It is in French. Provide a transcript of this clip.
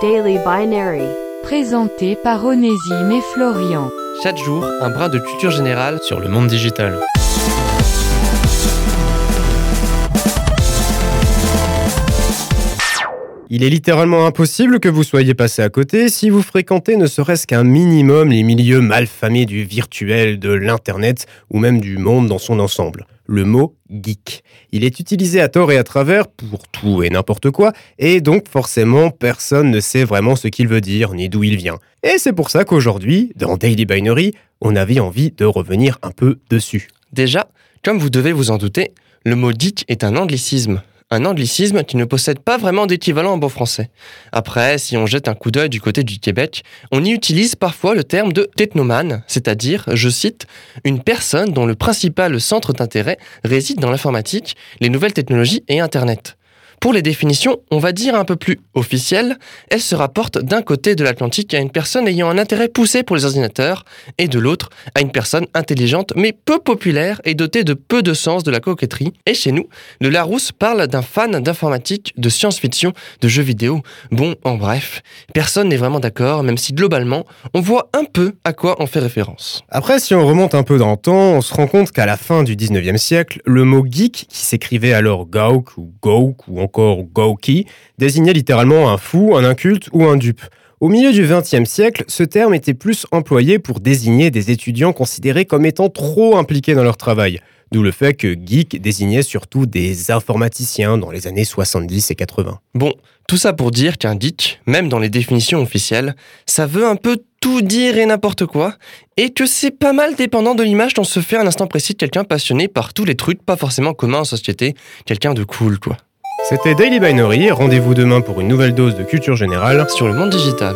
Daily Binary. Présenté par Onésime et Florian. Chaque jour, un brin de culture générale sur le monde digital. Il est littéralement impossible que vous soyez passé à côté si vous fréquentez ne serait-ce qu'un minimum les milieux malfamés du virtuel, de l'Internet ou même du monde dans son ensemble. Le mot geek. Il est utilisé à tort et à travers pour tout et n'importe quoi, et donc forcément personne ne sait vraiment ce qu'il veut dire ni d'où il vient. Et c'est pour ça qu'aujourd'hui, dans Daily Binary, on avait envie de revenir un peu dessus. Déjà, comme vous devez vous en douter, le mot geek est un anglicisme un anglicisme qui ne possède pas vraiment d'équivalent en bon français. Après, si on jette un coup d'œil du côté du Québec, on y utilise parfois le terme de technomane, c'est-à-dire, je cite, une personne dont le principal centre d'intérêt réside dans l'informatique, les nouvelles technologies et Internet. Pour les définitions, on va dire un peu plus officielles, elles se rapportent d'un côté de l'Atlantique à une personne ayant un intérêt poussé pour les ordinateurs, et de l'autre à une personne intelligente mais peu populaire et dotée de peu de sens de la coquetterie. Et chez nous, le Larousse parle d'un fan d'informatique, de science-fiction, de jeux vidéo. Bon, en bref, personne n'est vraiment d'accord, même si globalement, on voit un peu à quoi on fait référence. Après, si on remonte un peu dans le temps, on se rend compte qu'à la fin du 19e siècle, le mot geek, qui s'écrivait alors gauk ou gauk ou encore Gouki, désignait littéralement un fou, un inculte ou un dupe. Au milieu du XXe siècle, ce terme était plus employé pour désigner des étudiants considérés comme étant trop impliqués dans leur travail, d'où le fait que geek désignait surtout des informaticiens dans les années 70 et 80. Bon, tout ça pour dire qu'un geek, même dans les définitions officielles, ça veut un peu tout dire et n'importe quoi, et que c'est pas mal dépendant de l'image dont se fait un instant précis de quelqu'un passionné par tous les trucs pas forcément communs en société, quelqu'un de cool quoi. C'était Daily Binary, rendez-vous demain pour une nouvelle dose de culture générale sur le monde digital.